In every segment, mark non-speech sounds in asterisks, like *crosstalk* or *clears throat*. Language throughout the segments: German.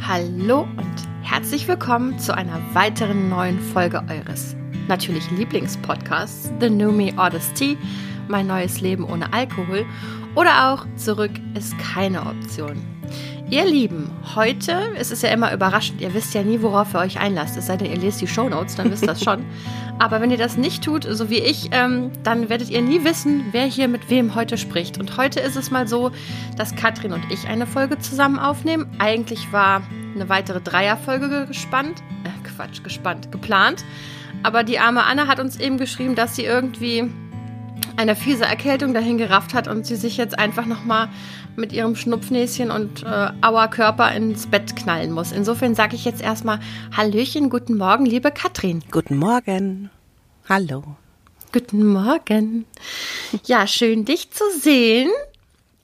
Hallo und herzlich willkommen zu einer weiteren neuen Folge eures natürlich Lieblingspodcasts The New Me Tea, mein neues Leben ohne Alkohol oder auch Zurück ist keine Option. Ihr Lieben, heute ist es ja immer überraschend. Ihr wisst ja nie, worauf ihr euch einlasst. Es sei denn, ihr lest die Shownotes, dann wisst ihr das schon. *laughs* Aber wenn ihr das nicht tut, so wie ich, ähm, dann werdet ihr nie wissen, wer hier mit wem heute spricht. Und heute ist es mal so, dass Katrin und ich eine Folge zusammen aufnehmen. Eigentlich war eine weitere Dreierfolge gespannt. Äh, Quatsch, gespannt, geplant. Aber die arme Anna hat uns eben geschrieben, dass sie irgendwie eine fiese Erkältung dahin gerafft hat und sie sich jetzt einfach nochmal mit ihrem Schnupfnäschen und äh, Auerkörper ins Bett knallen muss. Insofern sage ich jetzt erstmal Hallöchen, guten Morgen, liebe Katrin. Guten Morgen. Hallo. Guten Morgen. Ja, schön dich zu sehen.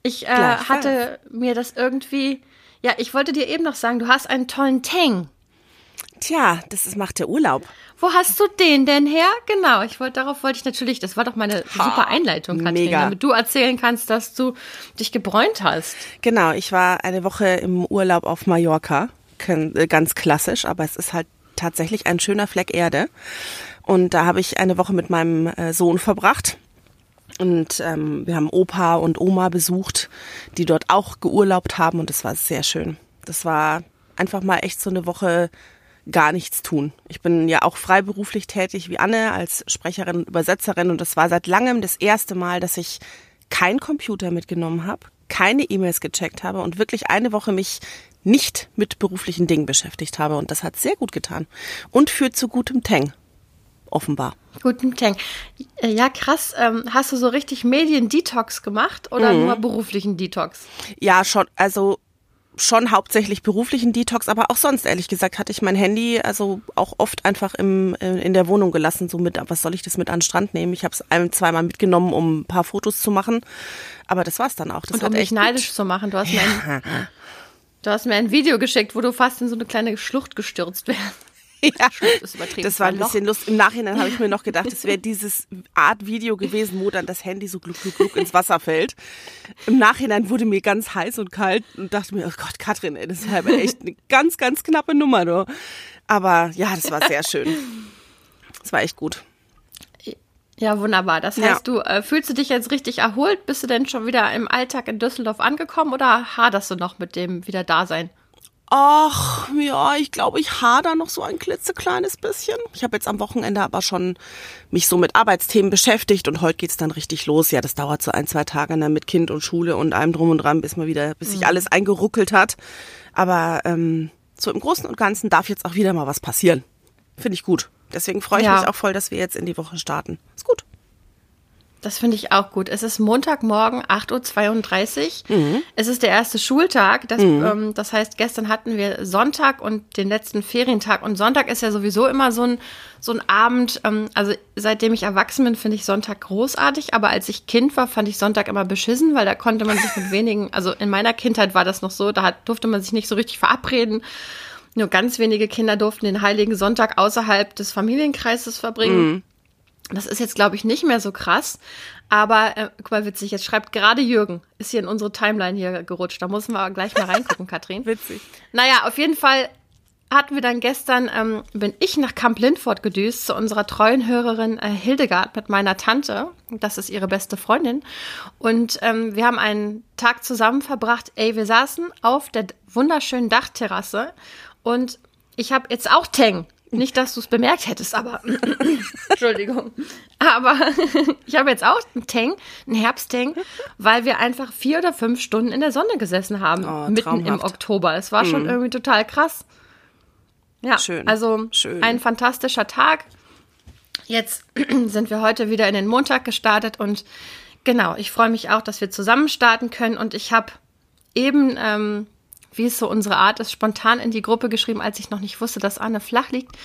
Ich äh, hatte mir das irgendwie, ja, ich wollte dir eben noch sagen, du hast einen tollen Tang. Tja, das ist, macht der Urlaub. Wo hast du den denn her? Genau, ich wollte darauf wollte ich natürlich, das war doch meine ha, super Einleitung, Katrin, mega. damit du erzählen kannst, dass du dich gebräunt hast. Genau, ich war eine Woche im Urlaub auf Mallorca, äh, ganz klassisch, aber es ist halt tatsächlich ein schöner Fleck Erde. Und da habe ich eine Woche mit meinem äh, Sohn verbracht. Und ähm, wir haben Opa und Oma besucht, die dort auch geurlaubt haben und das war sehr schön. Das war einfach mal echt so eine Woche gar nichts tun. Ich bin ja auch freiberuflich tätig wie Anne als Sprecherin und Übersetzerin und das war seit langem das erste Mal, dass ich kein Computer mitgenommen habe, keine E-Mails gecheckt habe und wirklich eine Woche mich nicht mit beruflichen Dingen beschäftigt habe und das hat sehr gut getan und führt zu gutem Tang offenbar. Guten Tang. Ja, krass. Ähm, hast du so richtig Medien-Detox gemacht oder mhm. nur beruflichen Detox? Ja, schon. Also schon hauptsächlich beruflichen Detox, aber auch sonst, ehrlich gesagt, hatte ich mein Handy also auch oft einfach im, äh, in der Wohnung gelassen, so mit, was soll ich das mit an den Strand nehmen? Ich habe es ein, zweimal mitgenommen, um ein paar Fotos zu machen, aber das war's dann auch. Das Und um mich neidisch gut. zu machen, du hast, ja. mir ein, *laughs* du hast mir ein Video geschickt, wo du fast in so eine kleine Schlucht gestürzt wärst. *laughs* Ja, das war ein bisschen lustig. Im Nachhinein habe ich mir noch gedacht, es wäre dieses Art Video gewesen, wo dann das Handy so gluck, gluck, gluck ins Wasser fällt. Im Nachhinein wurde mir ganz heiß und kalt und dachte mir, oh Gott, Katrin, ey, das ist halt echt eine ganz, ganz knappe Nummer. Du. Aber ja, das war sehr schön. Das war echt gut. Ja, wunderbar. Das heißt, ja. du äh, fühlst du dich jetzt richtig erholt? Bist du denn schon wieder im Alltag in Düsseldorf angekommen oder haderst du noch mit dem wieder Dasein? Ach, ja, ich glaube, ich hader noch so ein klitzekleines bisschen. Ich habe jetzt am Wochenende aber schon mich so mit Arbeitsthemen beschäftigt und heute geht's dann richtig los. Ja, das dauert so ein, zwei Tage ne, mit Kind und Schule und allem drum und dran, bis man wieder, bis sich mhm. alles eingeruckelt hat. Aber ähm, so im Großen und Ganzen darf jetzt auch wieder mal was passieren. Finde ich gut. Deswegen freue ich ja. mich auch voll, dass wir jetzt in die Woche starten. Ist gut. Das finde ich auch gut. Es ist Montagmorgen, 8.32 Uhr. Mhm. Es ist der erste Schultag. Das, mhm. ähm, das heißt, gestern hatten wir Sonntag und den letzten Ferientag. Und Sonntag ist ja sowieso immer so ein, so ein Abend. Ähm, also seitdem ich erwachsen bin, finde ich Sonntag großartig. Aber als ich Kind war, fand ich Sonntag immer beschissen, weil da konnte man sich mit wenigen, also in meiner Kindheit war das noch so, da hat, durfte man sich nicht so richtig verabreden. Nur ganz wenige Kinder durften den Heiligen Sonntag außerhalb des Familienkreises verbringen. Mhm. Das ist jetzt, glaube ich, nicht mehr so krass. Aber äh, guck mal, witzig, jetzt schreibt gerade Jürgen, ist hier in unsere Timeline hier gerutscht. Da müssen wir gleich mal reingucken, *laughs* Katrin. witzig. Naja, auf jeden Fall hatten wir dann gestern, ähm, bin ich nach Camp Lindford gedüst zu unserer treuen Hörerin äh, Hildegard mit meiner Tante. Das ist ihre beste Freundin. Und ähm, wir haben einen Tag zusammen verbracht. Ey, wir saßen auf der wunderschönen Dachterrasse und ich habe jetzt auch Tang. Nicht, dass du es bemerkt hättest, aber *laughs* Entschuldigung. Aber *laughs* ich habe jetzt auch einen Tang, einen Herbsttang, weil wir einfach vier oder fünf Stunden in der Sonne gesessen haben, oh, mitten im Oktober. Es war schon mhm. irgendwie total krass. Ja, Schön. also Schön. ein fantastischer Tag. Jetzt *clears throat* sind wir heute wieder in den Montag gestartet und genau, ich freue mich auch, dass wir zusammen starten können und ich habe eben ähm, wie es so unsere Art ist, spontan in die Gruppe geschrieben, als ich noch nicht wusste, dass Anne flach liegt,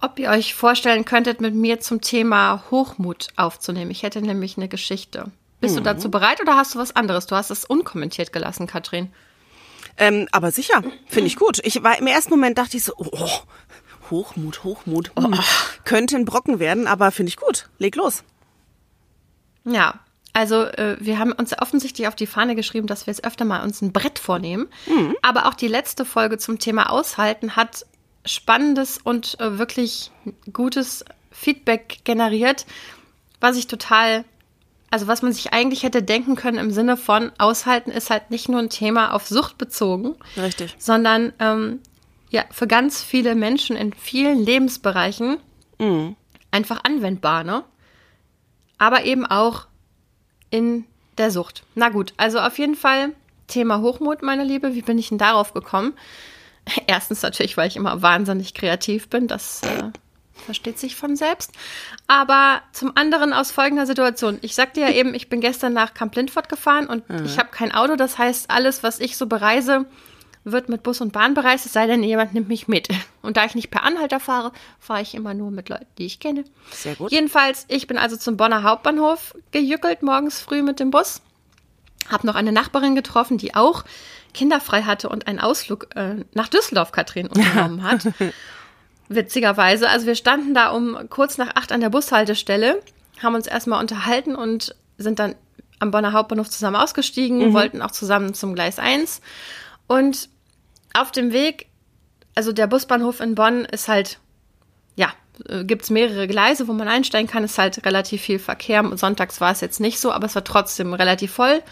ob ihr euch vorstellen könntet, mit mir zum Thema Hochmut aufzunehmen. Ich hätte nämlich eine Geschichte. Bist mhm. du dazu bereit oder hast du was anderes? Du hast es unkommentiert gelassen, Katrin. Ähm, aber sicher, finde ich gut. Ich war im ersten Moment dachte ich so, oh, Hochmut, Hochmut. Hm, oh. Könnte ein Brocken werden, aber finde ich gut. Leg los. Ja, Also äh, wir haben uns offensichtlich auf die Fahne geschrieben, dass wir jetzt öfter mal uns ein Brett vornehmen. Mhm. Aber auch die letzte Folge zum Thema Aushalten hat spannendes und äh, wirklich gutes Feedback generiert, was ich total, also was man sich eigentlich hätte denken können im Sinne von Aushalten ist halt nicht nur ein Thema auf Sucht bezogen, Richtig. sondern ähm, ja für ganz viele Menschen in vielen Lebensbereichen mhm. einfach anwendbar, ne? Aber eben auch in der Sucht. Na gut, also auf jeden Fall Thema Hochmut, meine Liebe. Wie bin ich denn darauf gekommen? *laughs* Erstens natürlich, weil ich immer wahnsinnig kreativ bin. Das äh, versteht sich von selbst. Aber zum anderen aus folgender Situation. Ich sagte ja eben, ich bin gestern nach Camp Lindford gefahren und mhm. ich habe kein Auto. Das heißt, alles, was ich so bereise, wird mit Bus und Bahn bereist, es sei denn, jemand nimmt mich mit. Und da ich nicht per Anhalter fahre, fahre ich immer nur mit Leuten, die ich kenne. Sehr gut. Jedenfalls, ich bin also zum Bonner Hauptbahnhof gejückelt morgens früh mit dem Bus. Hab noch eine Nachbarin getroffen, die auch kinderfrei hatte und einen Ausflug äh, nach Düsseldorf, Katrin, *laughs* unternommen hat. Witzigerweise. Also wir standen da um kurz nach acht an der Bushaltestelle, haben uns erstmal unterhalten und sind dann am Bonner Hauptbahnhof zusammen ausgestiegen, mhm. wollten auch zusammen zum Gleis 1. Und auf dem Weg, also der Busbahnhof in Bonn ist halt, ja, äh, gibt es mehrere Gleise, wo man einsteigen kann, ist halt relativ viel Verkehr. Sonntags war es jetzt nicht so, aber es war trotzdem relativ voll.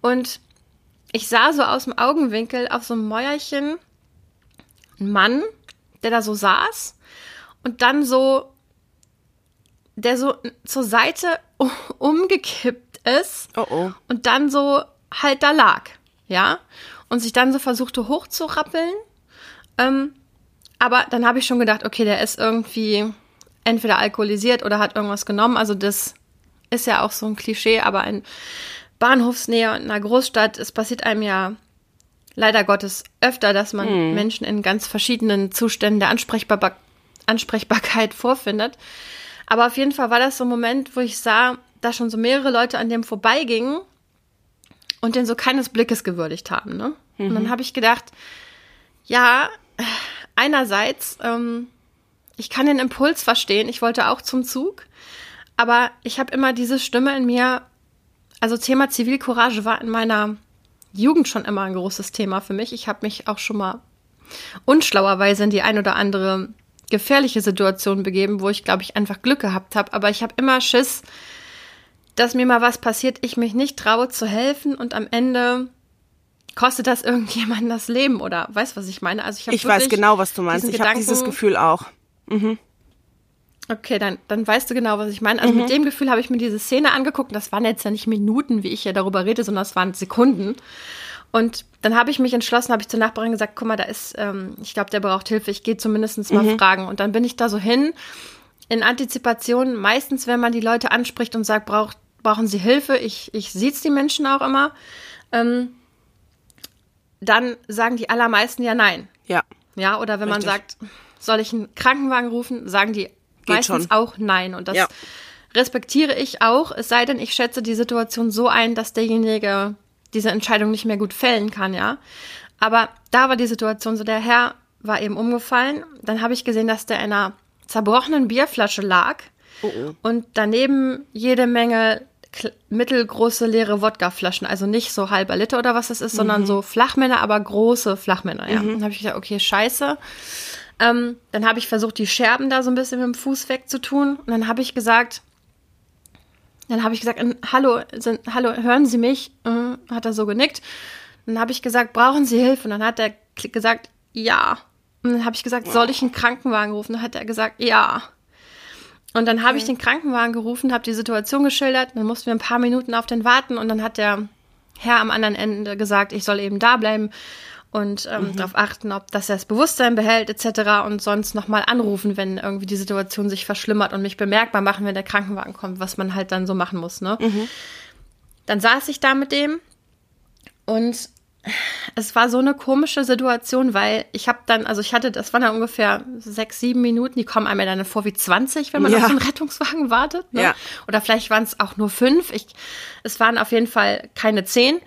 Und ich sah so aus dem Augenwinkel auf so einem Mäuerchen einen Mann, der da so saß und dann so, der so zur Seite *laughs* umgekippt ist oh oh. und dann so halt da lag, ja, und sich dann so versuchte hochzurappeln. Ähm, aber dann habe ich schon gedacht, okay, der ist irgendwie entweder alkoholisiert oder hat irgendwas genommen. Also das ist ja auch so ein Klischee, aber in Bahnhofsnähe und in einer Großstadt, es passiert einem ja leider Gottes öfter, dass man hm. Menschen in ganz verschiedenen Zuständen der Ansprechbar Ansprechbarkeit vorfindet. Aber auf jeden Fall war das so ein Moment, wo ich sah, dass schon so mehrere Leute an dem vorbeigingen und den so keines Blickes gewürdigt haben. Ne? Mhm. Und dann mhm. habe ich gedacht, ja, einerseits, ähm, ich kann den Impuls verstehen, ich wollte auch zum Zug, aber ich habe immer diese Stimme in mir, also Thema Zivilcourage war in meiner Jugend schon immer ein großes Thema für mich. Ich habe mich auch schon mal unschlauerweise in die ein oder andere gefährliche Situation begeben, wo ich, glaube ich, einfach Glück gehabt habe. Aber ich habe immer Schiss, dass mir mal was passiert, ich mich nicht traue zu helfen und am Ende kostet das irgendjemandem das Leben oder weißt was ich meine? Also ich, ich weiß genau, was du meinst. Ich habe dieses Gefühl auch. Mhm. Okay, dann, dann weißt du genau, was ich meine. Also mhm. mit dem Gefühl habe ich mir diese Szene angeguckt. Das waren jetzt ja nicht Minuten, wie ich ja darüber rede, sondern das waren Sekunden. Und dann habe ich mich entschlossen, habe ich zur Nachbarin gesagt, guck mal, da ist, ähm, ich glaube, der braucht Hilfe. Ich gehe zumindest mal mhm. fragen. Und dann bin ich da so hin in Antizipation. Meistens, wenn man die Leute anspricht und sagt, braucht, brauchen sie Hilfe, ich, ich es die Menschen auch immer, ähm, dann sagen die allermeisten ja nein. Ja. Ja, oder wenn Richtig. man sagt, soll ich einen Krankenwagen rufen, sagen die Geht meistens schon. auch nein. Und das ja. respektiere ich auch, es sei denn, ich schätze die Situation so ein, dass derjenige diese Entscheidung nicht mehr gut fällen kann, ja. Aber da war die Situation so, der Herr war eben umgefallen. Dann habe ich gesehen, dass der in einer zerbrochenen Bierflasche lag. Oh oh. Und daneben jede Menge mittelgroße leere Wodkaflaschen, also nicht so halber Liter oder was das ist, mhm. sondern so Flachmänner, aber große Flachmänner. Ja. Mhm. Dann habe ich gedacht, okay, scheiße. Ähm, dann habe ich versucht, die Scherben da so ein bisschen mit dem Fuß wegzutun. Und dann habe ich gesagt, dann habe ich gesagt, hallo, sind, hallo, hören Sie mich? Äh, hat er so genickt. Dann habe ich gesagt, brauchen Sie Hilfe? Und dann hat er gesagt, ja. Und dann habe ich gesagt, soll ich einen Krankenwagen rufen? Dann hat er gesagt, ja. Und dann habe okay. ich den Krankenwagen gerufen, habe die Situation geschildert. Dann mussten wir ein paar Minuten auf den warten. Und dann hat der Herr am anderen Ende gesagt, ich soll eben da bleiben und ähm, mhm. darauf achten, ob das das Bewusstsein behält etc. und sonst nochmal anrufen, wenn irgendwie die Situation sich verschlimmert und mich bemerkbar machen, wenn der Krankenwagen kommt, was man halt dann so machen muss. Ne? Mhm. Dann saß ich da mit dem und es war so eine komische Situation, weil ich habe dann, also ich hatte, das waren dann ungefähr sechs, sieben Minuten, die kommen einem ja dann vor wie 20, wenn man ja. auf einen Rettungswagen wartet. Ne? Ja. Oder vielleicht waren es auch nur fünf. Ich, es waren auf jeden Fall keine zehn.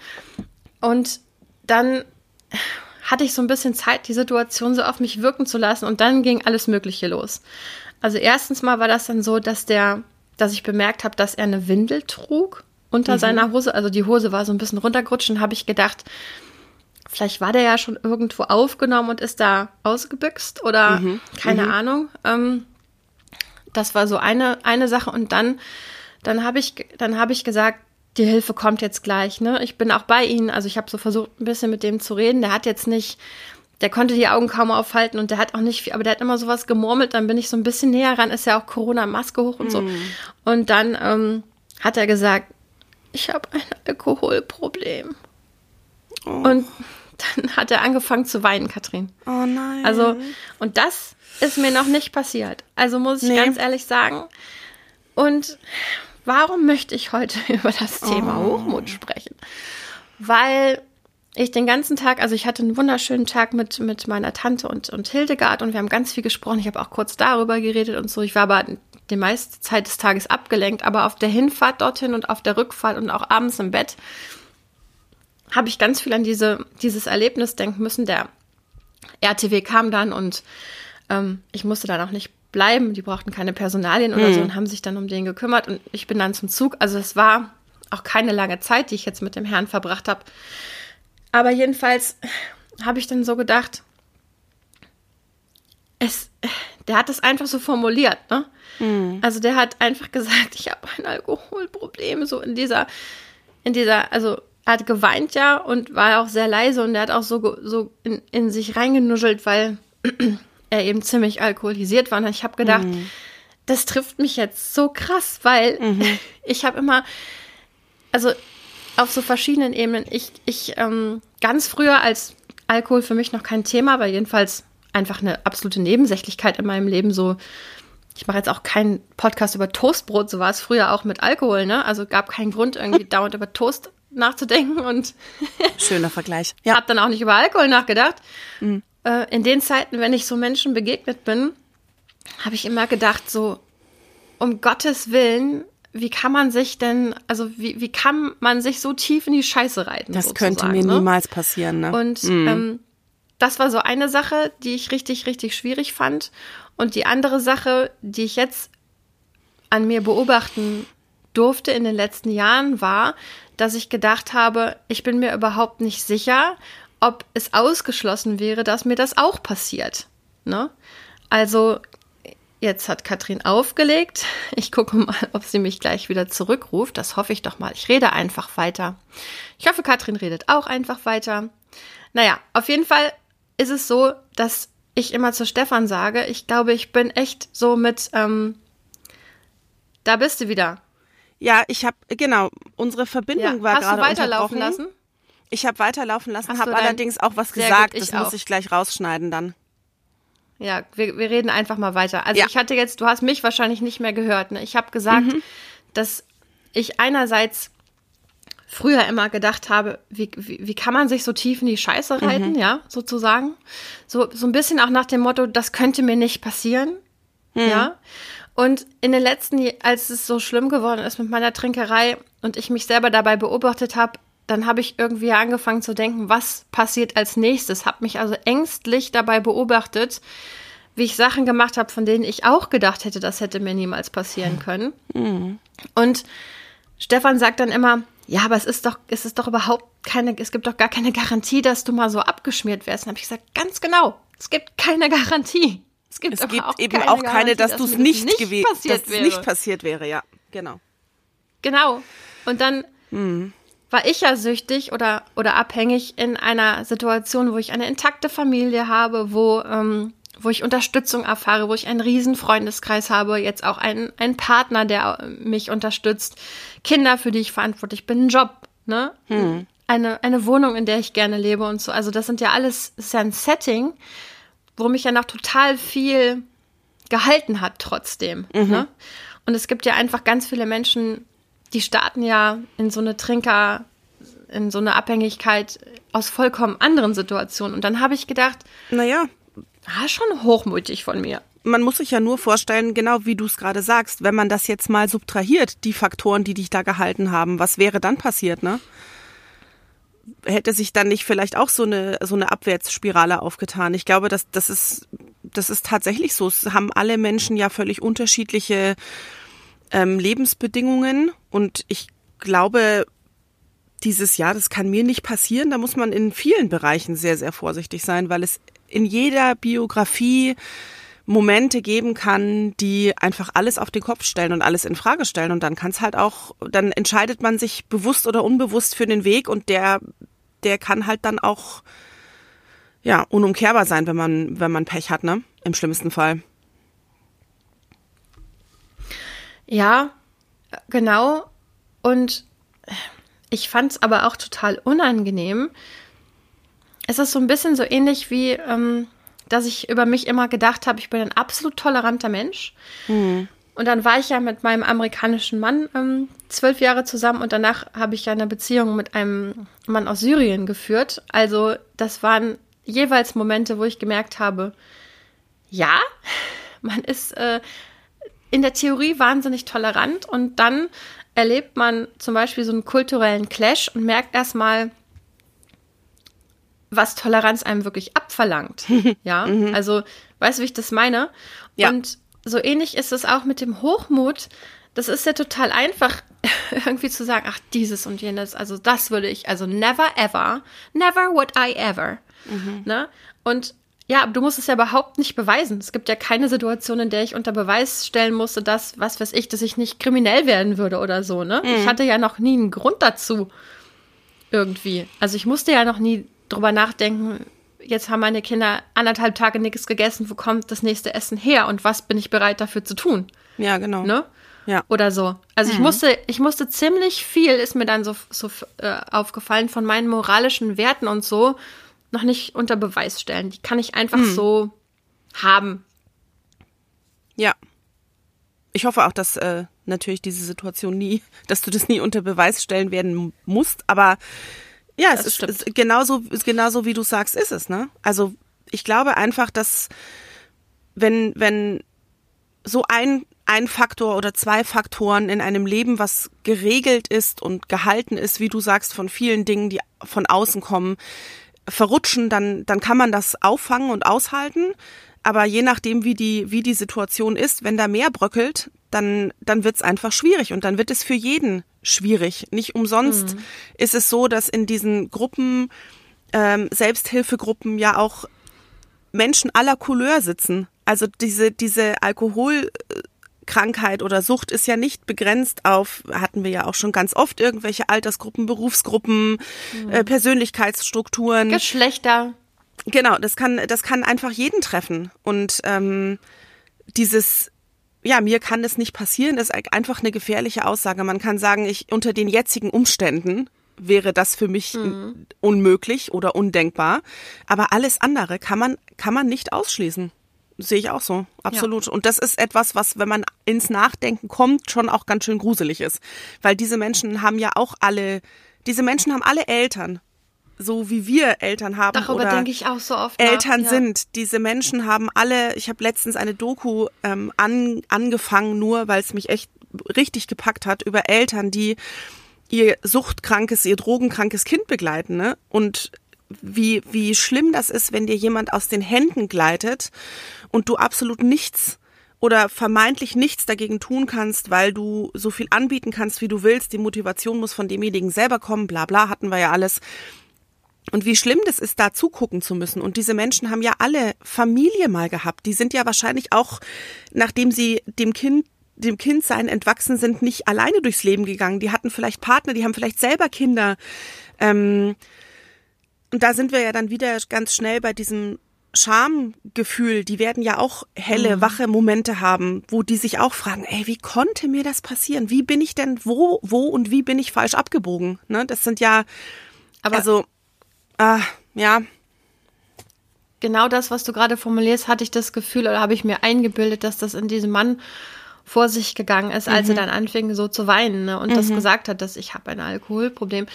Und dann hatte ich so ein bisschen Zeit, die Situation so auf mich wirken zu lassen und dann ging alles Mögliche los. Also erstens mal war das dann so, dass der, dass ich bemerkt habe, dass er eine Windel trug unter mhm. seiner Hose. Also die Hose war so ein bisschen runtergerutscht und habe ich gedacht, vielleicht war der ja schon irgendwo aufgenommen und ist da ausgebüxt oder mhm. keine mhm. Ahnung. Ähm, das war so eine, eine Sache. Und dann, dann habe ich, dann habe ich gesagt, die Hilfe kommt jetzt gleich, ne? Ich bin auch bei Ihnen. Also ich habe so versucht, ein bisschen mit dem zu reden. Der hat jetzt nicht, der konnte die Augen kaum aufhalten und der hat auch nicht viel, aber der hat immer sowas gemurmelt. Dann bin ich so ein bisschen näher ran, ist ja auch Corona-Maske hoch und mm. so. Mhm. Und dann ähm, hat er gesagt, ich habe ein Alkoholproblem. Oh. Und dann hat er angefangen zu weinen, Katrin. Oh nein. Also, und das ist mir noch nicht passiert. Also muss ich nee. ganz ehrlich sagen. Und warum möchte ich heute *laughs* über das Thema oh. Hochmut sprechen? Weil ich den ganzen Tag, also ich hatte einen wunderschönen Tag mit, mit meiner Tante und, und Hildegard und wir haben ganz viel gesprochen. Ich habe auch kurz darüber geredet und so. Ich war aber die meiste Zeit des Tages abgelenkt, aber auf der Hinfahrt dorthin und auf der Rückfahrt und auch abends im Bett habe ich ganz viel an diese, dieses Erlebnis denken müssen. Der RTW kam dann und ähm, ich musste dann auch nicht bleiben. Die brauchten keine Personalien oder mhm. so und haben sich dann um den gekümmert und ich bin dann zum Zug. Also es war auch keine lange Zeit, die ich jetzt mit dem Herrn verbracht habe. Aber jedenfalls habe ich dann so gedacht, es, der hat es einfach so formuliert, ne? Mhm. Also der hat einfach gesagt, ich habe ein Alkoholproblem, so in dieser, in dieser, also er hat geweint ja und war auch sehr leise und er hat auch so, so in, in sich reingenuschelt, weil *clears throat* er eben ziemlich alkoholisiert war. Und ich habe gedacht, mhm. das trifft mich jetzt so krass, weil mhm. *laughs* ich habe immer, also auf so verschiedenen Ebenen, ich, ich ähm, ganz früher, als Alkohol für mich noch kein Thema war, jedenfalls einfach eine absolute Nebensächlichkeit in meinem Leben, so ich mache jetzt auch keinen Podcast über Toastbrot, so war es früher auch mit Alkohol, ne? Also gab keinen Grund, irgendwie *laughs* dauernd über Toast nachzudenken und *laughs* schöner Vergleich. Ja. Hab dann auch nicht über Alkohol nachgedacht. Mhm. Äh, in den Zeiten, wenn ich so Menschen begegnet bin, habe ich immer gedacht, so um Gottes Willen, wie kann man sich denn, also wie, wie kann man sich so tief in die Scheiße reiten? Das könnte mir ne? niemals passieren, ne? Und mhm. ähm, das war so eine Sache, die ich richtig, richtig schwierig fand. Und die andere Sache, die ich jetzt an mir beobachten durfte in den letzten Jahren, war, dass ich gedacht habe, ich bin mir überhaupt nicht sicher, ob es ausgeschlossen wäre, dass mir das auch passiert. Ne? Also jetzt hat Katrin aufgelegt. Ich gucke mal, ob sie mich gleich wieder zurückruft. Das hoffe ich doch mal. Ich rede einfach weiter. Ich hoffe, Katrin redet auch einfach weiter. Naja, auf jeden Fall ist es so, dass ich immer zu Stefan sage, ich glaube, ich bin echt so mit, ähm, da bist du wieder. Ja, ich habe genau unsere Verbindung ja. war gerade Hast du weiterlaufen lassen? Ich habe weiterlaufen lassen, habe allerdings auch was gesagt. Gut, das auch. muss ich gleich rausschneiden dann. Ja, wir, wir reden einfach mal weiter. Also ja. ich hatte jetzt, du hast mich wahrscheinlich nicht mehr gehört. Ne? Ich habe gesagt, mhm. dass ich einerseits früher immer gedacht habe, wie, wie, wie kann man sich so tief in die Scheiße reiten, mhm. ja, sozusagen. So, so ein bisschen auch nach dem Motto, das könnte mir nicht passieren. Mhm. Ja. Und in den letzten, als es so schlimm geworden ist mit meiner Trinkerei und ich mich selber dabei beobachtet habe, dann habe ich irgendwie angefangen zu denken, was passiert als nächstes. Habe mich also ängstlich dabei beobachtet, wie ich Sachen gemacht habe, von denen ich auch gedacht hätte, das hätte mir niemals passieren können. Mhm. Und Stefan sagt dann immer, ja, aber es ist doch, es ist doch überhaupt keine, es gibt doch gar keine Garantie, dass du mal so abgeschmiert wärst. Dann habe ich gesagt, ganz genau, es gibt keine Garantie. Es gibt, es gibt auch eben keine auch keine, dass, dass du es nicht, nicht gewesen, dass es nicht passiert wäre, ja, genau. Genau. Und dann mhm. war ich ja süchtig oder, oder abhängig in einer Situation, wo ich eine intakte Familie habe, wo, ähm, wo ich Unterstützung erfahre, wo ich einen riesen Freundeskreis habe, jetzt auch einen, einen Partner, der mich unterstützt, Kinder, für die ich verantwortlich bin, einen Job, ne? Mhm. Eine, eine Wohnung, in der ich gerne lebe und so. Also das sind ja alles, ist ja ein Setting, wo mich ja noch total viel gehalten hat trotzdem. Mhm. Ne? Und es gibt ja einfach ganz viele Menschen, die starten ja in so eine Trinker, in so eine Abhängigkeit aus vollkommen anderen Situationen. Und dann habe ich gedacht, naja, ah, schon hochmutig von mir. Man muss sich ja nur vorstellen, genau wie du es gerade sagst, wenn man das jetzt mal subtrahiert, die Faktoren, die dich da gehalten haben, was wäre dann passiert, ne? Hätte sich dann nicht vielleicht auch so eine, so eine Abwärtsspirale aufgetan. Ich glaube, dass das ist, das ist tatsächlich so. Es haben alle Menschen ja völlig unterschiedliche ähm, Lebensbedingungen und ich glaube, dieses Jahr, das kann mir nicht passieren. Da muss man in vielen Bereichen sehr, sehr vorsichtig sein, weil es in jeder Biografie Momente geben kann, die einfach alles auf den Kopf stellen und alles in Frage stellen. Und dann kann es halt auch, dann entscheidet man sich bewusst oder unbewusst für den Weg und der, der kann halt dann auch ja unumkehrbar sein, wenn man, wenn man Pech hat, ne? Im schlimmsten Fall. Ja, genau. Und ich fand es aber auch total unangenehm. Es ist so ein bisschen so ähnlich wie, ähm, dass ich über mich immer gedacht habe, ich bin ein absolut toleranter Mensch. Mhm. Und dann war ich ja mit meinem amerikanischen Mann ähm, zwölf Jahre zusammen und danach habe ich ja eine Beziehung mit einem Mann aus Syrien geführt. Also das waren jeweils Momente, wo ich gemerkt habe, ja, *laughs* man ist äh, in der Theorie wahnsinnig tolerant und dann erlebt man zum Beispiel so einen kulturellen Clash und merkt erstmal, was Toleranz einem wirklich abverlangt. *laughs* ja, mhm. also weißt du, wie ich das meine? Ja. Und so ähnlich ist es auch mit dem Hochmut. Das ist ja total einfach, *laughs* irgendwie zu sagen, ach, dieses und jenes, also das würde ich, also never ever, never would I ever. Mhm. Ne? Und ja, aber du musst es ja überhaupt nicht beweisen. Es gibt ja keine Situation, in der ich unter Beweis stellen musste, dass, was weiß ich, dass ich nicht kriminell werden würde oder so, ne? Mhm. Ich hatte ja noch nie einen Grund dazu. Irgendwie. Also ich musste ja noch nie drüber nachdenken, jetzt haben meine Kinder anderthalb Tage nichts gegessen, wo kommt das nächste Essen her und was bin ich bereit dafür zu tun? Ja, genau. Ne? Ja. Oder so. Also mhm. ich musste, ich musste ziemlich viel, ist mir dann so, so äh, aufgefallen, von meinen moralischen Werten und so noch nicht unter Beweis stellen. Die kann ich einfach mhm. so haben. Ja. Ich hoffe auch, dass äh, natürlich diese Situation nie, *laughs* dass du das nie unter Beweis stellen werden musst, aber ja, es ist, ist, genauso, ist genauso wie du sagst, ist es, ne? Also ich glaube einfach, dass wenn, wenn so ein, ein Faktor oder zwei Faktoren in einem Leben, was geregelt ist und gehalten ist, wie du sagst, von vielen Dingen, die von außen kommen, verrutschen, dann, dann kann man das auffangen und aushalten. Aber je nachdem, wie die, wie die Situation ist, wenn da mehr bröckelt, dann, dann wird es einfach schwierig und dann wird es für jeden schwierig. Nicht umsonst mhm. ist es so, dass in diesen Gruppen, ähm, Selbsthilfegruppen ja auch Menschen aller Couleur sitzen. Also diese, diese Alkohol, Krankheit oder Sucht ist ja nicht begrenzt auf, hatten wir ja auch schon ganz oft, irgendwelche Altersgruppen, Berufsgruppen, mhm. äh, Persönlichkeitsstrukturen. Geschlechter. Genau, das kann, das kann einfach jeden treffen. Und ähm, dieses, ja, mir kann das nicht passieren, ist einfach eine gefährliche Aussage. Man kann sagen, ich unter den jetzigen Umständen wäre das für mich mhm. unmöglich oder undenkbar. Aber alles andere kann man, kann man nicht ausschließen. Sehe ich auch so, absolut. Ja. Und das ist etwas, was, wenn man ins Nachdenken kommt, schon auch ganz schön gruselig ist. Weil diese Menschen haben ja auch alle, diese Menschen haben alle Eltern. So wie wir Eltern haben. Darüber denke ich auch so oft. Eltern nach, ja. sind. Diese Menschen haben alle, ich habe letztens eine Doku ähm, an, angefangen, nur weil es mich echt richtig gepackt hat, über Eltern, die ihr suchtkrankes, ihr drogenkrankes Kind begleiten, ne? Und wie, wie schlimm das ist, wenn dir jemand aus den Händen gleitet und du absolut nichts oder vermeintlich nichts dagegen tun kannst, weil du so viel anbieten kannst, wie du willst. Die Motivation muss von demjenigen selber kommen, bla bla, hatten wir ja alles. Und wie schlimm das ist, da zugucken zu müssen. Und diese Menschen haben ja alle Familie mal gehabt. Die sind ja wahrscheinlich auch, nachdem sie dem Kind dem Kindsein entwachsen sind, nicht alleine durchs Leben gegangen. Die hatten vielleicht Partner, die haben vielleicht selber Kinder. Ähm, und da sind wir ja dann wieder ganz schnell bei diesem Schamgefühl, die werden ja auch helle, mhm. wache Momente haben, wo die sich auch fragen, ey, wie konnte mir das passieren? Wie bin ich denn, wo, wo und wie bin ich falsch abgebogen? Ne? Das sind ja, aber also, äh, ja. Genau das, was du gerade formulierst, hatte ich das Gefühl oder habe ich mir eingebildet, dass das in diesem Mann vor sich gegangen ist, als mhm. er dann anfing so zu weinen ne? und mhm. das gesagt hat, dass ich habe ein Alkoholproblem.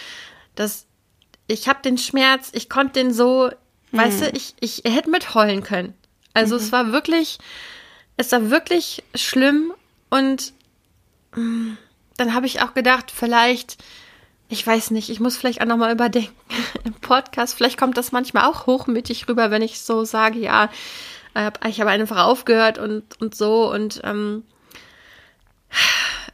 Das, ich habe den Schmerz, ich konnte den so Mhm. Weißt du, ich, ich hätte mit heulen können. Also mhm. es war wirklich, es war wirklich schlimm und mh, mm, dann habe ich auch gedacht, vielleicht, ich weiß nicht, ich muss vielleicht auch nochmal überdenken *laughs* im Podcast. Vielleicht kommt das manchmal auch hochmütig rüber, wenn ich so sage, ja, ich habe einfach aufgehört und, und so und ähm,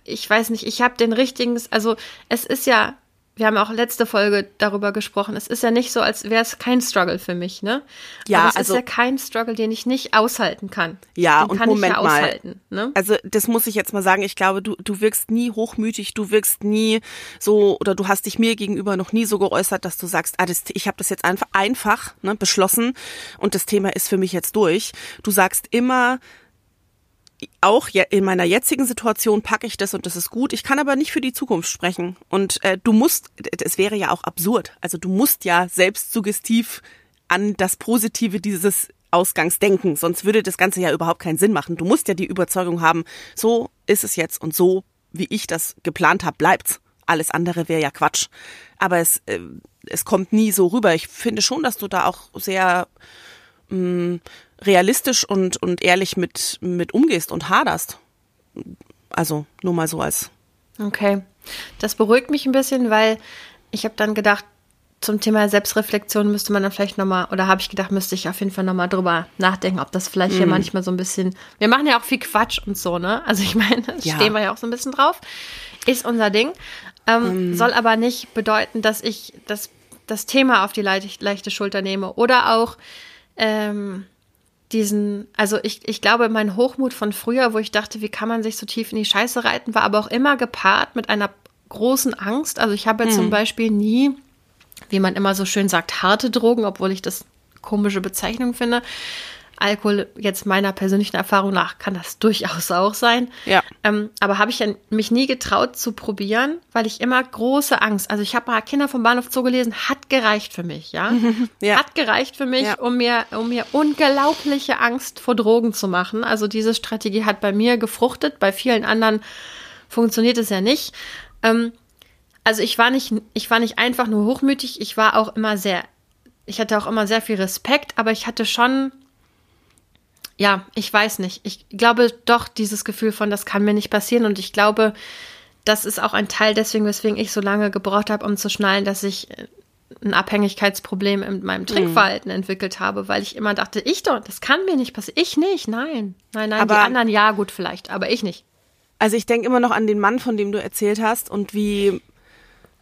ich weiß nicht, ich habe den richtigen, also es ist ja wir haben auch letzte Folge darüber gesprochen. Es ist ja nicht so, als wäre es kein Struggle für mich, ne? Ja, Aber es also, ist ja kein Struggle, den ich nicht aushalten kann. Ja, den und kann Moment ich ja mal. Ne? Also das muss ich jetzt mal sagen. Ich glaube, du du wirkst nie hochmütig, du wirkst nie so oder du hast dich mir gegenüber noch nie so geäußert, dass du sagst, ah, das, ich habe das jetzt einfach einfach ne, beschlossen und das Thema ist für mich jetzt durch. Du sagst immer auch in meiner jetzigen Situation packe ich das und das ist gut. Ich kann aber nicht für die Zukunft sprechen. Und äh, du musst, es wäre ja auch absurd. Also du musst ja selbst suggestiv an das Positive dieses Ausgangs denken, sonst würde das Ganze ja überhaupt keinen Sinn machen. Du musst ja die Überzeugung haben, so ist es jetzt und so, wie ich das geplant habe, bleibt's. Alles andere wäre ja Quatsch. Aber es, äh, es kommt nie so rüber. Ich finde schon, dass du da auch sehr mh, mm, realistisch und, und ehrlich mit, mit umgehst und haderst. Also nur mal so als. Okay. Das beruhigt mich ein bisschen, weil ich habe dann gedacht, zum Thema Selbstreflexion müsste man dann vielleicht nochmal, oder habe ich gedacht, müsste ich auf jeden Fall nochmal drüber nachdenken, ob das vielleicht mm. hier manchmal so ein bisschen, wir machen ja auch viel Quatsch und so, ne? Also ich meine, *laughs* ja. stehen wir ja auch so ein bisschen drauf. Ist unser Ding. Ähm, mm. Soll aber nicht bedeuten, dass ich das, das Thema auf die leichte Schulter nehme oder auch ähm, diesen, also ich, ich glaube, mein Hochmut von früher, wo ich dachte, wie kann man sich so tief in die Scheiße reiten, war aber auch immer gepaart mit einer großen Angst. Also ich habe mhm. zum Beispiel nie, wie man immer so schön sagt, harte Drogen, obwohl ich das komische Bezeichnung finde, Alkohol jetzt meiner persönlichen Erfahrung nach kann das durchaus auch sein. Ja. Ähm, aber habe ich mich nie getraut zu probieren, weil ich immer große Angst. Also ich habe mal Kinder vom Bahnhof Zoo gelesen, hat gereicht für mich, ja. *laughs* ja. Hat gereicht für mich, ja. um mir um mir unglaubliche Angst vor Drogen zu machen. Also diese Strategie hat bei mir gefruchtet, bei vielen anderen funktioniert es ja nicht. Ähm, also ich war nicht ich war nicht einfach nur hochmütig, ich war auch immer sehr ich hatte auch immer sehr viel Respekt, aber ich hatte schon ja, ich weiß nicht. Ich glaube doch dieses Gefühl von, das kann mir nicht passieren. Und ich glaube, das ist auch ein Teil deswegen, weswegen ich so lange gebraucht habe, um zu schnallen, dass ich äh, ein Abhängigkeitsproblem in meinem Trinkverhalten mhm. entwickelt habe, weil ich immer dachte, ich doch, das kann mir nicht passieren. Ich nicht, nein. Nein, nein, aber, die anderen ja, gut vielleicht, aber ich nicht. Also ich denke immer noch an den Mann, von dem du erzählt hast und wie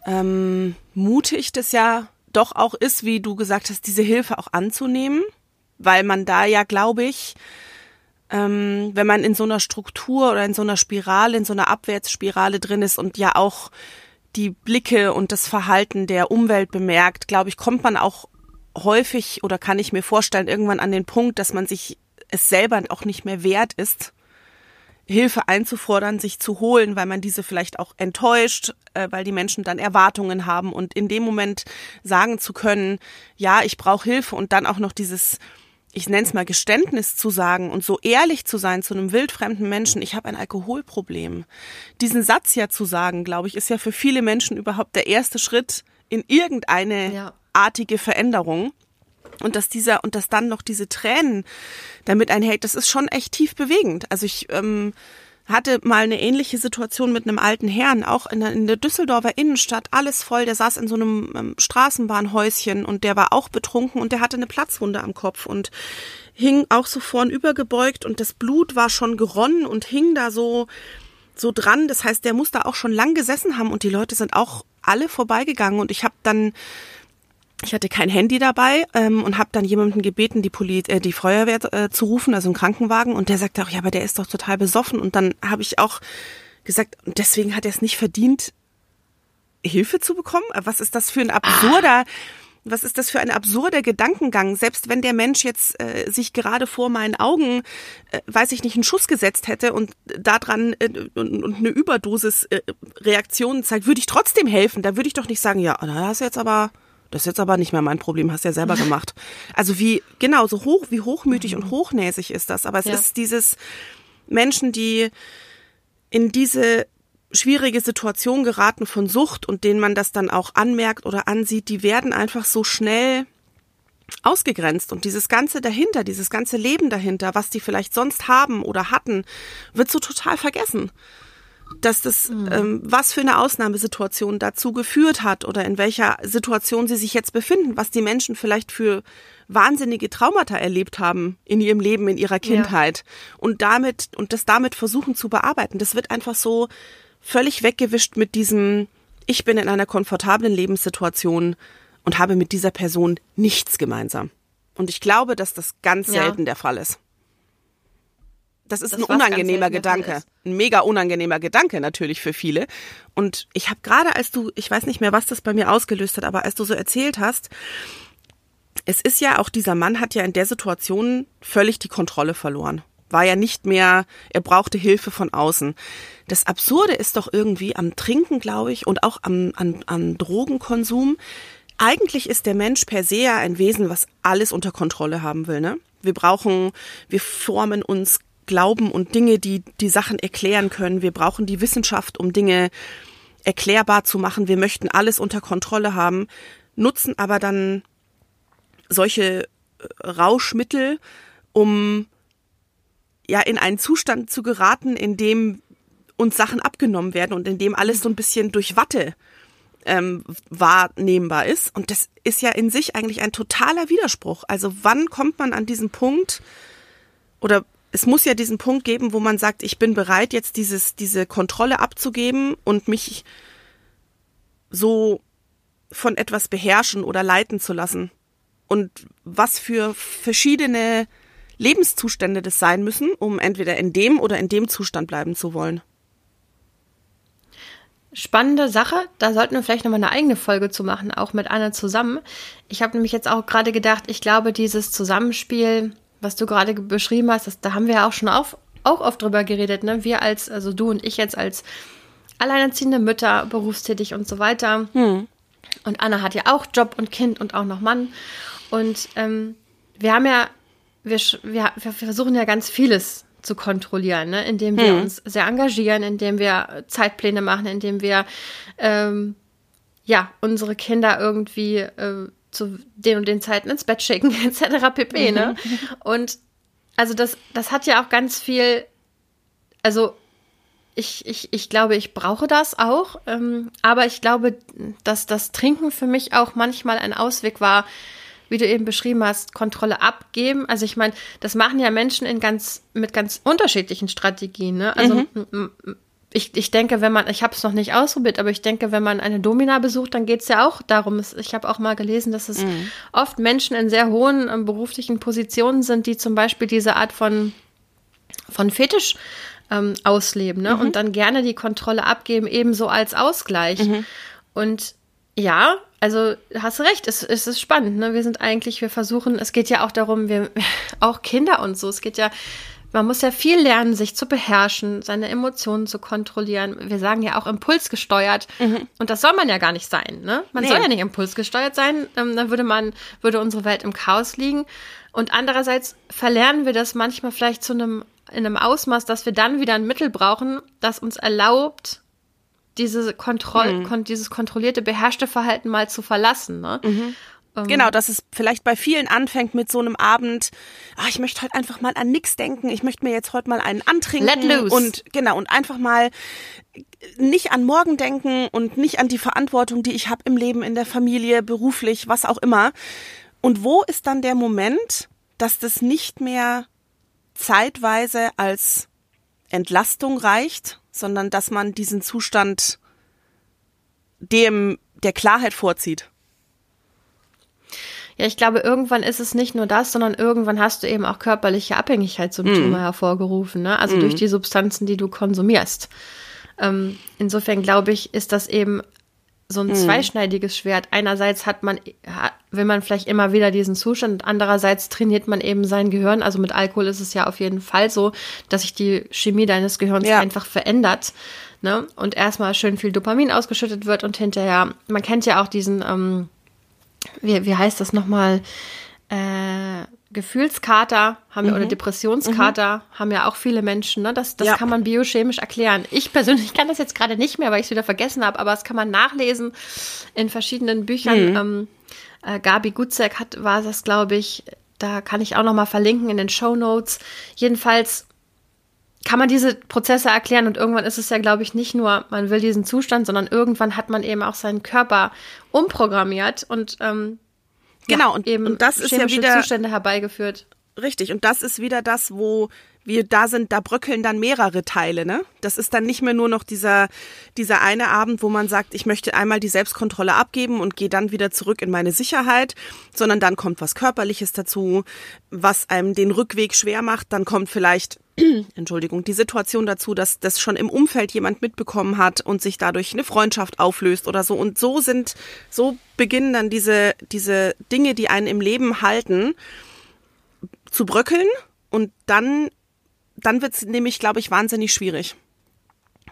ähm, mutig das ja doch auch ist, wie du gesagt hast, diese Hilfe auch anzunehmen weil man da ja, glaube ich, ähm, wenn man in so einer Struktur oder in so einer Spirale, in so einer Abwärtsspirale drin ist und ja auch die Blicke und das Verhalten der Umwelt bemerkt, glaube ich, kommt man auch häufig oder kann ich mir vorstellen, irgendwann an den Punkt, dass man sich es selber auch nicht mehr wert ist, Hilfe einzufordern, sich zu holen, weil man diese vielleicht auch enttäuscht, äh, weil die Menschen dann Erwartungen haben und in dem Moment sagen zu können, ja, ich brauche Hilfe und dann auch noch dieses ich nenne es mal Geständnis zu sagen und so ehrlich zu sein zu einem wildfremden Menschen, ich habe ein Alkoholproblem. Diesen Satz ja zu sagen, glaube ich, ist ja für viele Menschen überhaupt der erste Schritt in irgendeine ja. artige Veränderung. Und dass dieser und dass dann noch diese Tränen damit einhält, das ist schon echt tief bewegend. Also ich ähm, hatte mal eine ähnliche Situation mit einem alten Herrn, auch in der, in der Düsseldorfer Innenstadt, alles voll. Der saß in so einem ähm, Straßenbahnhäuschen und der war auch betrunken und der hatte eine Platzwunde am Kopf und hing auch so vorn übergebeugt und das Blut war schon geronnen und hing da so so dran. Das heißt, der muss da auch schon lang gesessen haben und die Leute sind auch alle vorbeigegangen und ich habe dann ich hatte kein Handy dabei ähm, und habe dann jemanden gebeten, die, Poli äh, die Feuerwehr äh, zu rufen, also einen Krankenwagen. Und der sagte auch, ja, aber der ist doch total besoffen. Und dann habe ich auch gesagt, und deswegen hat er es nicht verdient, Hilfe zu bekommen. Was ist das für ein absurder, ah. was ist das für ein absurder Gedankengang? Selbst wenn der Mensch jetzt äh, sich gerade vor meinen Augen, äh, weiß ich nicht, einen Schuss gesetzt hätte und daran äh, und, und eine Überdosis äh, Reaktion zeigt, würde ich trotzdem helfen. Da würde ich doch nicht sagen, ja, da hast du jetzt aber das ist jetzt aber nicht mehr mein Problem, hast ja selber gemacht. Also wie, genau, so hoch, wie hochmütig und hochnäsig ist das. Aber es ja. ist dieses Menschen, die in diese schwierige Situation geraten von Sucht und denen man das dann auch anmerkt oder ansieht, die werden einfach so schnell ausgegrenzt und dieses ganze dahinter, dieses ganze Leben dahinter, was die vielleicht sonst haben oder hatten, wird so total vergessen dass das, mhm. ähm, was für eine Ausnahmesituation dazu geführt hat oder in welcher Situation sie sich jetzt befinden, was die Menschen vielleicht für wahnsinnige Traumata erlebt haben in ihrem Leben, in ihrer Kindheit ja. und damit und das damit versuchen zu bearbeiten. Das wird einfach so völlig weggewischt mit diesem, ich bin in einer komfortablen Lebenssituation und habe mit dieser Person nichts gemeinsam. Und ich glaube, dass das ganz Ja. selten der Fall ist. Das ist Das ein unangenehmer Gedanke. Ein mega unangenehmer Gedanke natürlich für viele. Und ich habe gerade, als du, ich weiß nicht mehr, was das bei mir ausgelöst hat, aber als du so erzählt hast, es ist ja auch, dieser Mann hat ja in der Situation völlig die Kontrolle verloren. War ja nicht mehr, er brauchte Hilfe von außen. Das Absurde ist doch irgendwie am Trinken, glaube ich, und auch am, an, an Drogenkonsum. Eigentlich ist der Mensch per se ja ein Wesen, was alles unter Kontrolle haben will. Ne? Wir brauchen, wir formen uns Glauben und Dinge, die die Sachen erklären können. Wir brauchen die Wissenschaft, um Dinge erklärbar zu machen. Wir möchten alles unter Kontrolle haben, nutzen aber dann solche äh, Rauschmittel, um ja in einen Zustand zu geraten, in dem uns Sachen abgenommen werden und in dem alles so ein bisschen durch Watte ähm, wahrnehmbar ist. Und das ist ja in sich eigentlich ein totaler Widerspruch. Also wann kommt man an diesen Punkt oder es muss ja diesen Punkt geben, wo man sagt, ich bin bereit, jetzt dieses, diese Kontrolle abzugeben und mich so von etwas beherrschen oder leiten zu lassen. Und was für verschiedene Lebenszustände das sein müssen, um entweder in dem oder in dem Zustand bleiben zu wollen. Spannende Sache, da sollten wir vielleicht nochmal eine eigene Folge zu machen, auch mit Anne zusammen. Ich habe nämlich jetzt auch gerade gedacht, ich glaube, dieses Zusammenspiel, was du gerade ge- beschrieben hast, das, da haben wir ja auch schon auf, auch oft drüber geredet, ne? Wir als, also du und ich jetzt als alleinerziehende Mütter, berufstätig und so weiter. Und Anna hat ja auch Job und Kind und auch noch Mann. Und ähm, wir haben ja, wir, wir, wir versuchen ja ganz vieles zu kontrollieren, ne? indem wir uns sehr engagieren, indem wir Zeitpläne machen, indem wir ähm, ja unsere Kinder irgendwie äh, zu den und den Zeiten ins Bett schicken, *laughs* etc. pp. Ne? Und also das, das hat ja auch ganz viel, also ich, ich, ich glaube, ich brauche das auch. Ähm, aber ich glaube, dass das Trinken für mich auch manchmal ein Ausweg war, wie du eben beschrieben hast, Kontrolle abgeben. Also ich meine, das machen ja Menschen in ganz, mit ganz unterschiedlichen Strategien. Ne? Also m- m- ich, ich denke, wenn man, ich habe es noch nicht ausprobiert, aber ich denke, wenn man eine Domina besucht, dann geht es ja auch darum. Ich habe auch mal gelesen, dass es oft Menschen in sehr hohen ähm, beruflichen Positionen sind, die zum Beispiel diese Art von von Fetisch ähm, ausleben ne? und dann gerne die Kontrolle abgeben, ebenso als Ausgleich. Und ja, also hast recht, es, es ist spannend. Ne? Wir sind eigentlich, wir versuchen, es geht ja auch darum, wir *laughs* auch Kinder und so, es geht ja, man muss ja viel lernen, sich zu beherrschen, seine Emotionen zu kontrollieren. Wir sagen ja auch impulsgesteuert. Und das soll man ja gar nicht sein. Ne? Man Nee. soll ja nicht impulsgesteuert sein. Ähm, dann würde man, würde unsere Welt im Chaos liegen. Und andererseits verlernen wir das manchmal vielleicht zu einem, in einem Ausmaß, dass wir dann wieder ein Mittel brauchen, das uns erlaubt, diese Kontroll, kon dieses kontrollierte, beherrschte Verhalten mal zu verlassen. Ne? Genau, dass es vielleicht bei vielen anfängt mit so einem Abend, ah, ich möchte heute einfach mal an nix denken, ich möchte mir jetzt heute mal einen antrinken Let loose. und genau und einfach mal nicht an morgen denken und nicht an die Verantwortung, die ich habe im Leben, in der Familie, beruflich, was auch immer. Und wo ist dann der Moment, dass das nicht mehr zeitweise als Entlastung reicht, sondern dass man diesen Zustand dem der Klarheit vorzieht? Ja, ich glaube, irgendwann ist es nicht nur das, sondern irgendwann hast du eben auch körperliche Abhängigkeitssymptome hervorgerufen, ne? Also durch die Substanzen, die du konsumierst. Ähm, insofern glaube ich, ist das eben so ein zweischneidiges Schwert. Einerseits hat man, will man vielleicht immer wieder diesen Zustand, andererseits trainiert man eben sein Gehirn. Also mit Alkohol ist es ja auf jeden Fall so, dass sich die Chemie deines Gehirns Ja. einfach verändert. Ne? Und erstmal schön viel Dopamin ausgeschüttet wird und hinterher, man kennt ja auch diesen, ähm, wie, wie heißt das nochmal? Äh, Gefühlskater haben ja, oder Depressionskater haben ja auch viele Menschen. Ne? Das, das Ja. kann man biochemisch erklären. Ich persönlich kann das jetzt gerade nicht mehr, weil ich es wieder vergessen habe, aber das kann man nachlesen in verschiedenen Büchern. Ähm, äh, Gabi Gutzek hat, war das, glaube ich, da kann ich auch noch mal verlinken in den Show Notes. Jedenfalls kann man diese Prozesse erklären und irgendwann ist es ja, glaube ich, nicht nur, man will diesen Zustand, sondern irgendwann hat man eben auch seinen Körper umprogrammiert und ähm, Genau, ja, und- eben und das ist ja wieder- Zustände herbeigeführt. Richtig. Und das ist wieder das, wo wir da sind, da bröckeln dann mehrere Teile, ne? Das ist dann nicht mehr nur noch dieser, dieser eine Abend, wo man sagt, ich möchte einmal die Selbstkontrolle abgeben und gehe dann wieder zurück in meine Sicherheit, sondern dann kommt was Körperliches dazu, was einem den Rückweg schwer macht, dann kommt vielleicht *clears throat* Entschuldigung, die Situation dazu, dass das schon im Umfeld jemand mitbekommen hat und sich dadurch eine Freundschaft auflöst oder so. Und so sind, so beginnen dann diese, diese Dinge, die einen im Leben halten, zu bröckeln und dann dann wird es nämlich, glaube ich, wahnsinnig schwierig,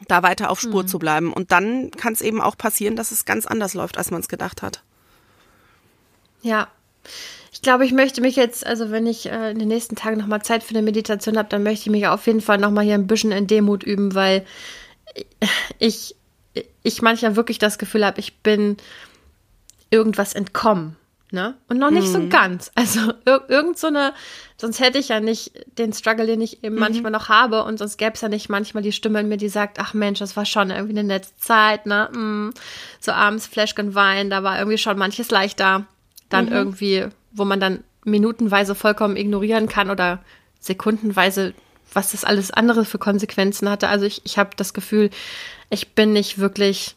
da weiter auf Spur mhm. zu bleiben. Und dann kann es eben auch passieren, dass es ganz anders läuft, als man es gedacht hat. Ja. Ich glaube, ich möchte mich jetzt, also wenn ich äh, in den nächsten Tagen nochmal Zeit für eine Meditation habe, dann möchte ich mich auf jeden Fall nochmal hier ein bisschen in Demut üben, weil ich, ich manchmal wirklich das Gefühl habe, ich bin irgendwas entkommen. Ne? Und noch nicht mhm. so ganz. Also ir irgend so eine, sonst hätte ich ja nicht den Struggle, den ich eben mhm. manchmal noch habe und sonst gäbe es ja nicht manchmal die Stimme in mir, die sagt, ach Mensch, das war schon irgendwie eine nette Zeit, ne? Mm, so abends Fläschchen Wein, da war irgendwie schon manches leichter. Dann mhm. irgendwie, wo man dann minutenweise vollkommen ignorieren kann oder sekundenweise, was das alles andere für Konsequenzen hatte. Also ich, ich habe das Gefühl, ich bin nicht wirklich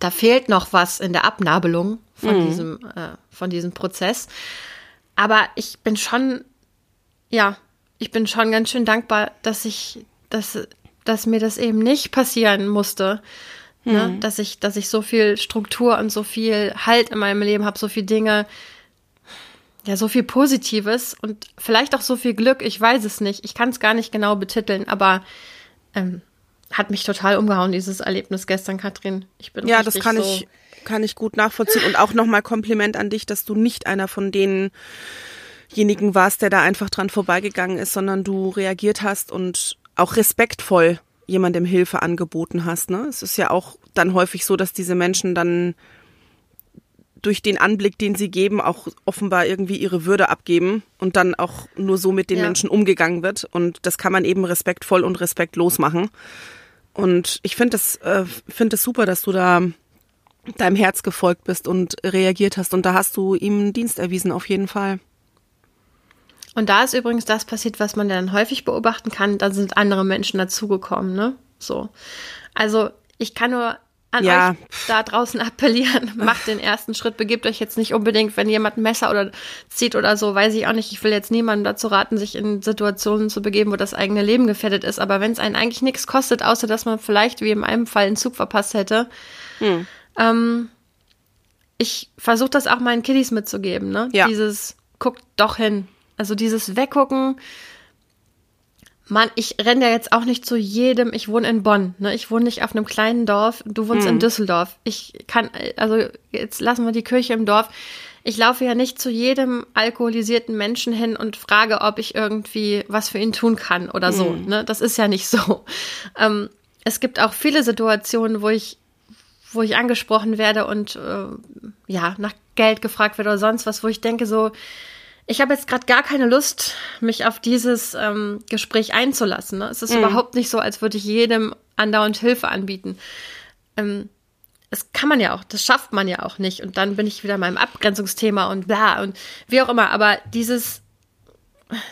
da fehlt noch was in der Abnabelung von, mhm. diesem, äh, von diesem Prozess. Aber ich bin schon, ja, ich bin schon ganz schön dankbar, dass ich, dass, dass mir das eben nicht passieren musste. Ne? Mhm. Ne? Dass ich, dass ich so viel Struktur und so viel Halt in meinem Leben habe, so viele Dinge, ja, so viel Positives und vielleicht auch so viel Glück, ich weiß es nicht. Ich kann es gar nicht genau betiteln, aber ähm, hat mich total umgehauen, dieses Erlebnis gestern, Katrin. Ich bin Ja, das kann so ich, kann ich gut nachvollziehen. Und auch nochmal Kompliment an dich, dass du nicht einer von denjenigen warst, der da einfach dran vorbeigegangen ist, sondern du reagiert hast und auch respektvoll jemandem Hilfe angeboten hast. Ne? Es ist ja auch dann häufig so, dass diese Menschen dann durch den Anblick, den sie geben, auch offenbar irgendwie ihre Würde abgeben und dann auch nur so mit den ja. Menschen umgegangen wird. Und das kann man eben respektvoll und respektlos machen. Und ich finde es äh, finde es super, dass du da deinem Herz gefolgt bist und reagiert hast. Und da hast du ihm Dienst erwiesen, auf jeden Fall. Und da ist übrigens das passiert, was man dann häufig beobachten kann. Da sind andere Menschen dazugekommen, ne? So. Also ich kann nur an ja. euch da draußen appellieren. *laughs* Macht den ersten Schritt. Begebt euch jetzt nicht unbedingt, wenn jemand ein Messer oder zieht oder so, weiß ich auch nicht. Ich will jetzt niemandem dazu raten, sich in Situationen zu begeben, wo das eigene Leben gefährdet ist. Aber wenn es einen eigentlich nichts kostet, außer dass man vielleicht wie in meinem Fall einen Zug verpasst hätte, hm. ähm, ich versuche das auch meinen Kiddies mitzugeben. Ne? Ja. Dieses guckt doch hin. Also dieses Weggucken Mann, ich renne ja jetzt auch nicht zu jedem. Ich wohne in Bonn, ne? Ich wohne nicht auf einem kleinen Dorf. Du wohnst hm. in Düsseldorf. Ich kann, also jetzt lassen wir die Kirche im Dorf. Ich laufe ja nicht zu jedem alkoholisierten Menschen hin und frage, ob ich irgendwie was für ihn tun kann oder so. Hm. Ne? Das ist ja nicht so. Ähm, es gibt auch viele Situationen, wo ich, wo ich angesprochen werde und äh, ja nach Geld gefragt werde oder sonst was, wo ich denke so, ich habe jetzt gerade gar keine Lust, mich auf dieses ähm, Gespräch einzulassen. Ne? Es ist mhm. überhaupt nicht so, als würde ich jedem andauernd Hilfe anbieten. Ähm, das kann man ja auch, das schafft man ja auch nicht. Und dann bin ich wieder in meinem Abgrenzungsthema und bla und wie auch immer. Aber dieses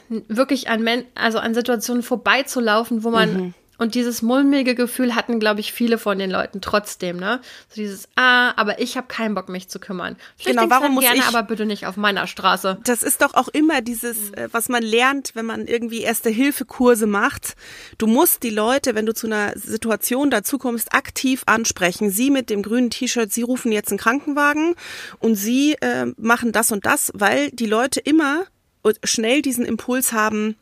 wirklich an, Men also an Situationen vorbeizulaufen, wo man mhm. Und dieses mulmige Gefühl hatten, glaube ich, viele von den Leuten trotzdem, ne? So dieses, ah, aber ich habe keinen Bock, mich zu kümmern. Genau, warum muss gerne, ich? Aber bitte nicht auf meiner Straße. Das ist doch auch immer dieses, äh, was man lernt, wenn man irgendwie Erste-Hilfe-Kurse macht. Du musst die Leute, wenn du zu einer Situation dazukommst, aktiv ansprechen. Sie mit dem grünen T-Shirt, sie rufen jetzt einen Krankenwagen und sie äh, machen das und das, weil die Leute immer schnell diesen Impuls haben,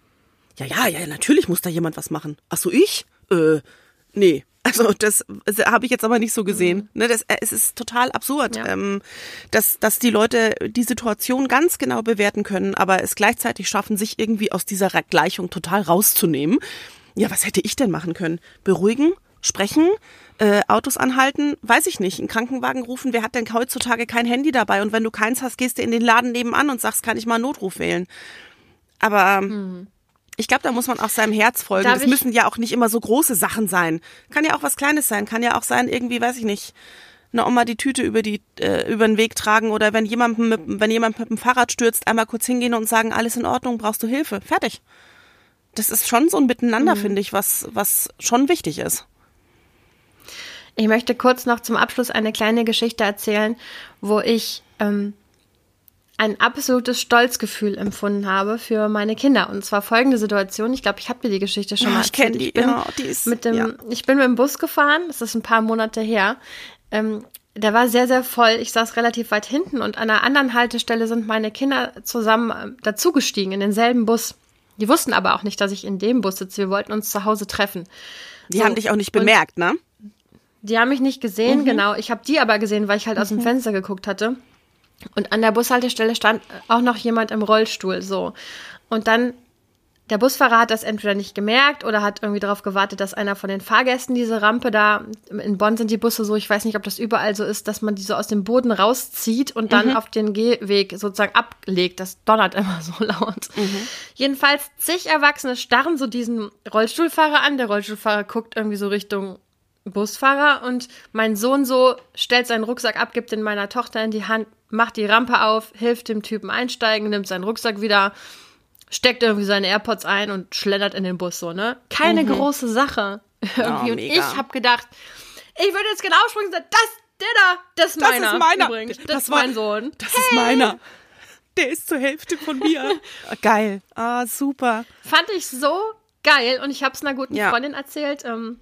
ja, ja, ja, natürlich muss da jemand was machen. Ach so, ich? Äh, nee. Also das, das habe ich jetzt aber nicht so gesehen. Mhm. Ne, das, äh, es ist total absurd, ja. ähm, dass, dass die Leute die Situation ganz genau bewerten können, aber es gleichzeitig schaffen, sich irgendwie aus dieser Gleichung total rauszunehmen. Ja, was hätte ich denn machen können? Beruhigen, sprechen, äh, Autos anhalten, weiß ich nicht, einen Krankenwagen rufen. Wer hat denn heutzutage kein Handy dabei? Und wenn du keins hast, gehst du in den Laden nebenan und sagst, kann ich mal einen Notruf wählen. Aber mhm ich glaube, da muss man auch seinem Herz folgen. Darf das müssen ja auch nicht immer so große Sachen sein. Kann ja auch was Kleines sein. Kann ja auch sein, irgendwie, weiß ich nicht, einer Oma die Tüte über die äh, über den Weg tragen oder wenn jemand mit, wenn jemand mit dem Fahrrad stürzt, einmal kurz hingehen und sagen, alles in Ordnung, brauchst du Hilfe, fertig. Das ist schon so ein Miteinander, mhm. finde ich, was was schon wichtig ist. Ich möchte kurz noch zum Abschluss eine kleine Geschichte erzählen, wo ich ähm, ein absolutes Stolzgefühl empfunden habe für meine Kinder. Und zwar folgende Situation. Ich glaube, ich habe dir die Geschichte schon mal erzählt. Ich kenne die. Ich bin, ja, die mit dem, ja. ich bin mit dem Bus gefahren. Das ist ein paar Monate her. Ähm, der war sehr, sehr voll. Ich saß relativ weit hinten und an einer anderen Haltestelle sind meine Kinder zusammen äh, dazugestiegen in denselben Bus. Die wussten aber auch nicht, dass ich in dem Bus sitze. Wir wollten uns zu Hause treffen. Die so, haben dich auch nicht bemerkt, ne? Die haben mich nicht gesehen, mhm. genau. Ich habe die aber gesehen, weil ich halt mhm. aus dem mhm. Fenster geguckt hatte. Und an der Bushaltestelle stand auch noch jemand im Rollstuhl, so. Und dann, der Busfahrer hat das entweder nicht gemerkt oder hat irgendwie darauf gewartet, dass einer von den Fahrgästen diese Rampe da, in Bonn sind die Busse so, ich weiß nicht, ob das überall so ist, dass man die so aus dem Boden rauszieht und dann mhm. auf den Gehweg sozusagen ablegt. Das donnert immer so *laughs* laut. Mhm. Jedenfalls zig Erwachsene starren so diesen Rollstuhlfahrer an. Der Rollstuhlfahrer guckt irgendwie so Richtung Busfahrer und mein Sohn so stellt seinen Rucksack ab, gibt den meiner Tochter in die Hand, macht die Rampe auf, hilft dem Typen einsteigen, nimmt seinen Rucksack wieder, steckt irgendwie seine AirPods ein und schlendert in den Bus so, ne? Keine mhm. große Sache. *laughs* irgendwie. Oh, und ich habe gedacht, ich würde jetzt genau springen und sagen, das, der da, das ist meiner. Das ist meiner. Übrigens. Das, das ist mein Sohn. Das hey. ist meiner. Der ist zur Hälfte von mir. *laughs* geil. Ah, super. Fand ich so geil und ich habe es einer guten ja. Freundin erzählt. Ähm,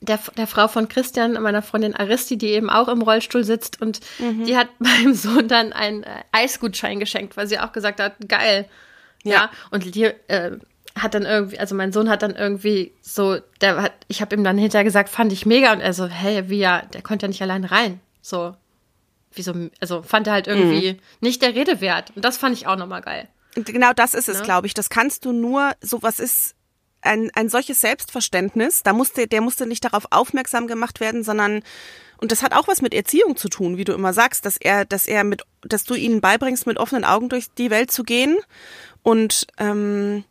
der, der Frau von Christian, meiner Freundin Aristi, die eben auch im Rollstuhl sitzt und mhm. die hat *laughs* meinem Sohn dann einen äh, Eisgutschein geschenkt, weil sie auch gesagt hat, geil. Ja, ja. und die äh, hat dann irgendwie, also mein Sohn hat dann irgendwie so, der hat, ich habe ihm dann hinterher gesagt, fand ich mega und er so, hey, wie ja, der konnte ja nicht allein rein. So, wieso, also fand er halt irgendwie mhm. nicht der Rede wert. Und das fand ich auch nochmal geil. Genau das ist es, ne? glaube ich. Das kannst du nur, sowas ist ein, ein solches Selbstverständnis, da musste, der musste nicht darauf aufmerksam gemacht werden, sondern und das hat auch was mit Erziehung zu tun, wie du immer sagst, dass er, dass er mit, dass du ihnen beibringst, mit offenen Augen durch die Welt zu gehen und ähm,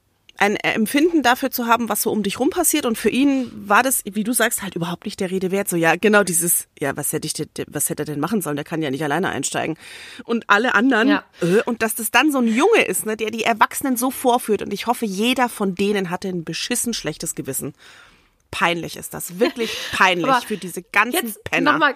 ein Empfinden dafür zu haben, was so um dich rum passiert. Und für ihn war das, wie du sagst, halt überhaupt nicht der Rede wert. So, ja, genau dieses, ja, was hätte ich, was hätte er denn machen sollen? Der kann ja nicht alleine einsteigen. Und alle anderen, ja. äh, und dass das dann so ein Junge ist, ne, der die Erwachsenen so vorführt. Und ich hoffe, jeder von denen hatte ein beschissen schlechtes Gewissen. Peinlich ist das, wirklich *laughs* peinlich für diese ganzen jetzt Penner. Noch mal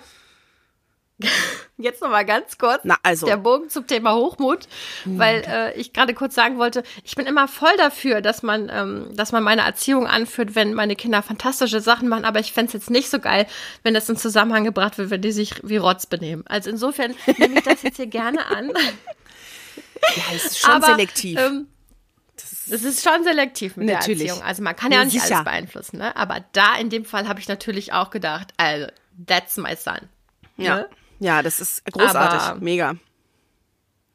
*laughs* Jetzt noch mal ganz kurz Na, also. der Bogen zum Thema Hochmut, weil äh, ich gerade kurz sagen wollte, ich bin immer voll dafür, dass man, ähm, dass man meine Erziehung anführt, wenn meine Kinder fantastische Sachen machen, aber ich fände es jetzt nicht so geil, wenn das in Zusammenhang gebracht wird, wenn die sich wie Rotz benehmen. Also insofern nehme ich das jetzt hier gerne an. *laughs* Ja, es ist schon aber, selektiv. Ähm, das ist schon selektiv mit natürlich. der Erziehung. Also man kann ja, ja nicht sicher. alles beeinflussen, ne? Aber da in dem Fall habe ich natürlich auch gedacht, also, that's my son. Ja. Ne? Ja, das ist großartig. Aber, Mega.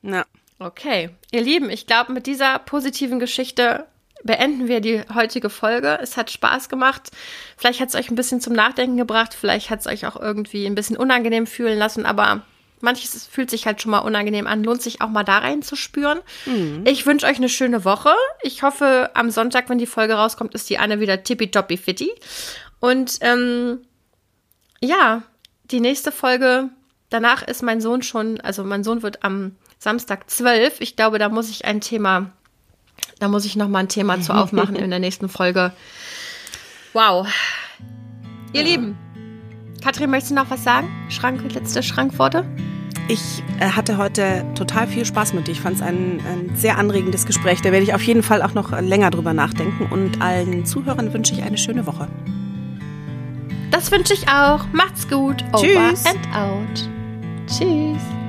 Ja. Okay. Ihr Lieben, ich glaube, mit dieser positiven Geschichte beenden wir die heutige Folge. Es hat Spaß gemacht. Vielleicht hat es euch ein bisschen zum Nachdenken gebracht. Vielleicht hat es euch auch irgendwie ein bisschen unangenehm fühlen lassen. Aber manches fühlt sich halt schon mal unangenehm an. Lohnt sich auch mal da reinzuspüren. Mhm. Ich wünsche euch eine schöne Woche. Ich hoffe, am Sonntag, wenn die Folge rauskommt, ist die Anne wieder tippitoppi fitti. Und ähm, ja, die nächste Folge danach ist mein Sohn schon, also mein Sohn wird am Samstag zwölf. Ich glaube, da muss ich ein Thema, da muss ich noch mal ein Thema zu aufmachen in der nächsten Folge. Wow. Ihr ja. Lieben, Katrin, möchtest du noch was sagen? Schrank, letzte Schrankworte? Ich äh, hatte heute total viel Spaß mit dir. Ich fand es ein, ein, sehr anregendes Gespräch. Da werde ich auf jeden Fall auch noch länger drüber nachdenken. Und allen Zuhörern wünsche ich eine schöne Woche. Das wünsche ich auch. Macht's gut. Tschüss. Over and out. Tschüss.